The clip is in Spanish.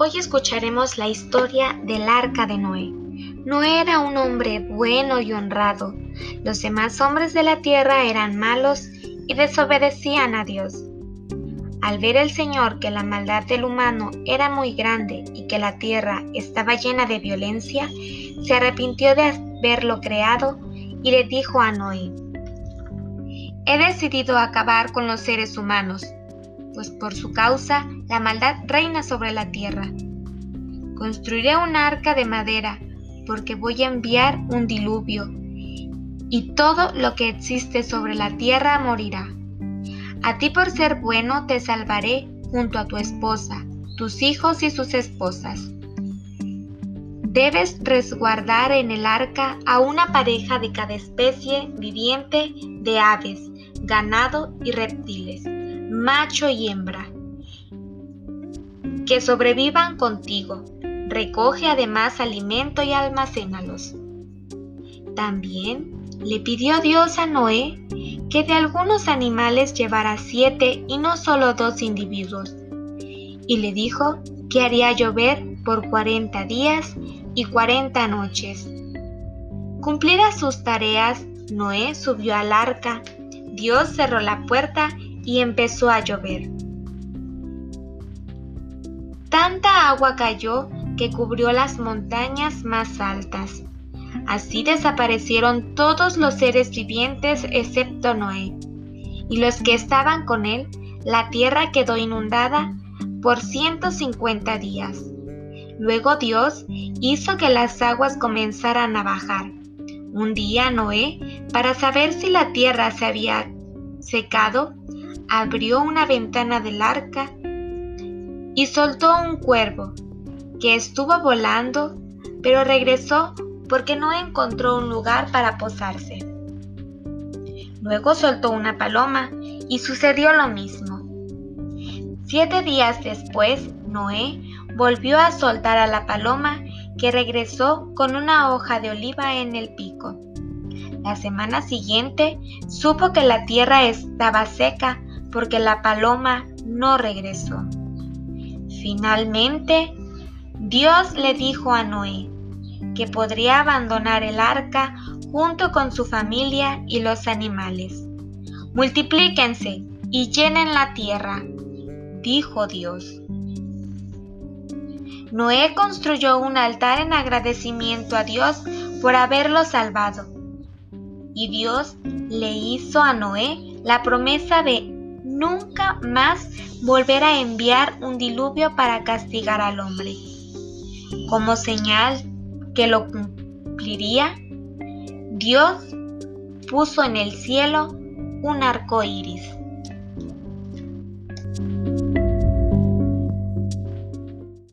Hoy escucharemos la historia del arca de Noé. Noé era un hombre bueno y honrado. Los demás hombres de la tierra eran malos y desobedecían a Dios. Al ver el Señor que la maldad del humano era muy grande y que la tierra estaba llena de violencia, se arrepintió de haberlo creado y le dijo a Noé, He decidido acabar con los seres humanos pues por su causa la maldad reina sobre la tierra. Construiré un arca de madera, porque voy a enviar un diluvio, y todo lo que existe sobre la tierra morirá. A ti por ser bueno te salvaré junto a tu esposa, tus hijos y sus esposas. Debes resguardar en el arca a una pareja de cada especie viviente de aves, ganado y reptiles macho y hembra, que sobrevivan contigo. Recoge además alimento y almacénalos. También le pidió Dios a Noé que de algunos animales llevara siete y no solo dos individuos. Y le dijo que haría llover por cuarenta días y cuarenta noches. Cumplidas sus tareas, Noé subió al arca, Dios cerró la puerta y empezó a llover. Tanta agua cayó que cubrió las montañas más altas. Así desaparecieron todos los seres vivientes excepto Noé. Y los que estaban con él, la tierra quedó inundada por 150 días. Luego Dios hizo que las aguas comenzaran a bajar. Un día Noé, para saber si la tierra se había secado, abrió una ventana del arca y soltó un cuervo, que estuvo volando, pero regresó porque no encontró un lugar para posarse. Luego soltó una paloma y sucedió lo mismo. Siete días después, Noé volvió a soltar a la paloma que regresó con una hoja de oliva en el pico. La semana siguiente supo que la tierra estaba seca porque la paloma no regresó. Finalmente, Dios le dijo a Noé que podría abandonar el arca junto con su familia y los animales. Multiplíquense y llenen la tierra, dijo Dios. Noé construyó un altar en agradecimiento a Dios por haberlo salvado. Y Dios le hizo a Noé la promesa de nunca más volver a enviar un diluvio para castigar al hombre. Como señal que lo cumpliría, Dios puso en el cielo un arco iris.